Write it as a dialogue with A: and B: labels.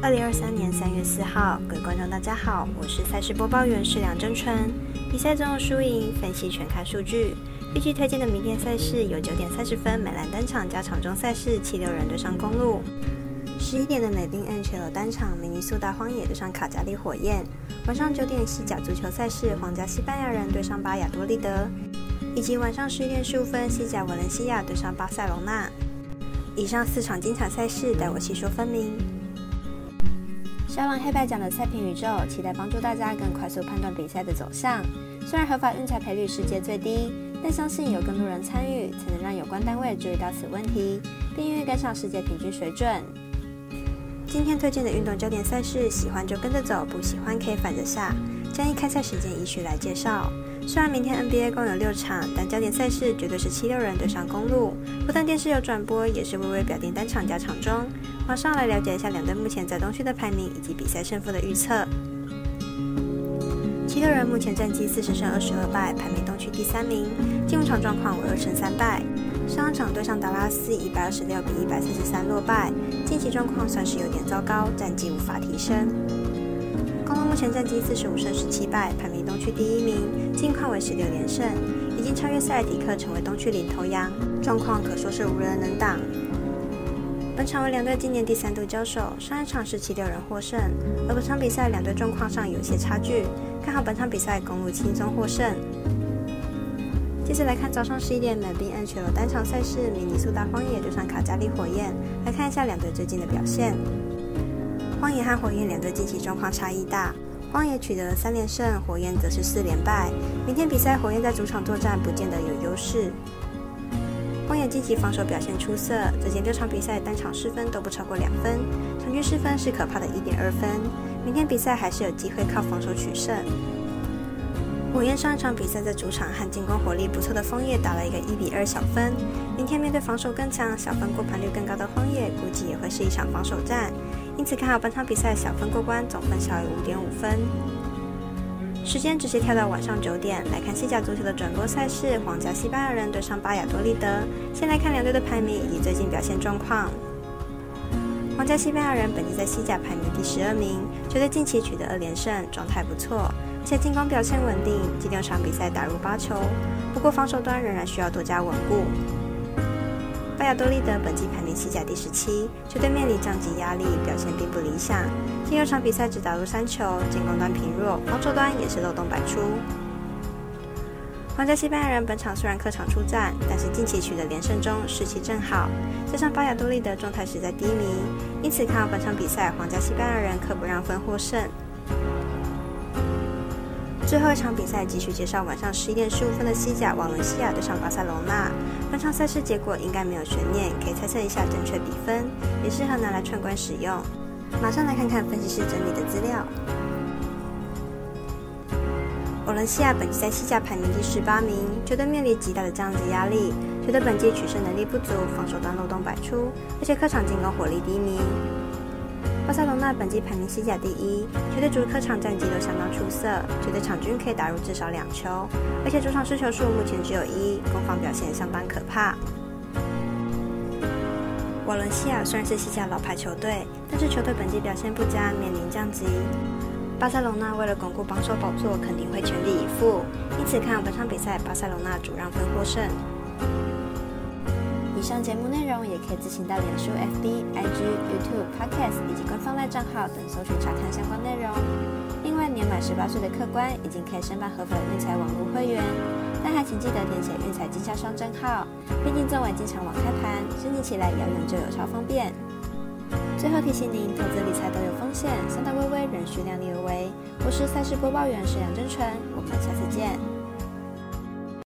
A: 二零二三年三月四号，各位观众大家好，我是赛事播报员是梁真纯。比赛中的输赢分析全看数据。预计推荐的明天赛事有九点三十分美兰单场加场中赛事七六人对上公路。十一点的美宾 N 球单场明尼苏达荒野对上卡加利火焰。晚上九点西甲足球赛事皇家西班牙人对上巴亚多利德。以及晚上十一点十五分西甲瓦伦西亚对上巴塞隆纳。以上四场精彩赛事，待我细说分明。销完黑白奖的赛评宇宙，期待帮助大家更快速判断比赛的走向。虽然合法运彩赔率世界最低，但相信有更多人参与，才能让有关单位注意到此问题，并愿意跟上世界平均水准。今天推荐的运动焦点赛事，喜欢就跟着走，不喜欢可以反着下。将以开赛时间依序来介绍。虽然明天 NBA 共有六场，但焦点赛事绝对是七六人对上公路。不但电视有转播，也是微微表定单场加场中。马上来了解一下两队目前在东区的排名以及比赛胜负的预测。七六人目前战绩四十胜二十二败，排名东区第三名。进入场状况为二胜三败。上一场对上达拉斯一百二十六比一百四十三落败，近期状况算是有点糟糕，战绩无法提升。公路目前战绩四十五胜十七败，排名东区第一名，近况为十六连胜，已经超越塞尔迪克，成为东区领头羊，状况可说是无人能挡。本场为两队今年第三度交手，上一场是七六人获胜，而本场比赛两队状况上有些差距，看好本场比赛公路轻松获胜。接着来看早上十一点美宾 N 球单场赛事，明尼苏达荒野对上卡加利火焰，来看一下两队最近的表现。荒野和火焰两队近期状况差异大，荒野取得了三连胜，火焰则是四连败。明天比赛，火焰在主场作战不见得有优势。荒野近期防守表现出色，最近六场比赛单场失分都不超过两分，场均失分是可怕的一点二分。明天比赛还是有机会靠防守取胜。火焰上一场比赛在主场和进攻火力不错的枫叶打了一个一比二小分，明天面对防守更强、小分过盘率更高的枫叶，估计也会是一场防守战。因此看好本场比赛小分过关，总分小于五点五分。时间直接跳到晚上九点，来看西甲足球的转播赛事：皇家西班牙人对上巴亚多利德。先来看两队的排名以及最近表现状况。皇家西班牙人本季在西甲排名第十二名，球队近期取得二连胜，状态不错，而且进攻表现稳定，近六场比赛打入八球。不过防守端仍然需要多加稳固。巴亚多利德本季排名西甲第十七，球队面临降级压力，表现并不理想。第六场比赛只打入三球，进攻端疲弱，防守端也是漏洞百出。皇家西班牙人本场虽然客场出战，但是近期取得连胜中，士气正好。加上巴亚多利德状态实在低迷，因此看好本场比赛皇家西班牙人可不让分获胜。最后一场比赛继续介绍晚上十一点十五分的西甲瓦伦西亚对上巴塞罗那。本场赛事结果应该没有悬念，可以猜测一下正确比分，也适合拿来串关使用。马上来看看分析师整理的资料。瓦伦西亚本季在西甲排名第十八名，球队面临极大的降级压力，球队本季取胜能力不足，防守端漏洞百出，而且客场进攻火力低迷。巴塞罗那本季排名西甲第一，球队主客场战绩都相当出色，球队场均可以打入至少两球，而且主场失球数目前只有一，攻防表现相当可怕。瓦伦西亚虽然是西甲老牌球队，但是球队本季表现不佳，面临降级。巴塞罗那为了巩固榜首宝座，肯定会全力以赴，因此看本场比赛巴塞罗那主让分获胜。以上节目内容也可以自行到脸书、FB、IG、Podcast 以及官方赖账号等搜寻查看相关内容。另外，年满十八岁的客官已经可以申办合法的运彩网络会员，但还请记得填写运彩经销商证号。毕竟作为经常网开盘，申请起来要用就有超方便。最后提醒您，投资理财都有风险，三大微微仍需量力而为。我是赛事播报员沈阳真纯，我们下次见。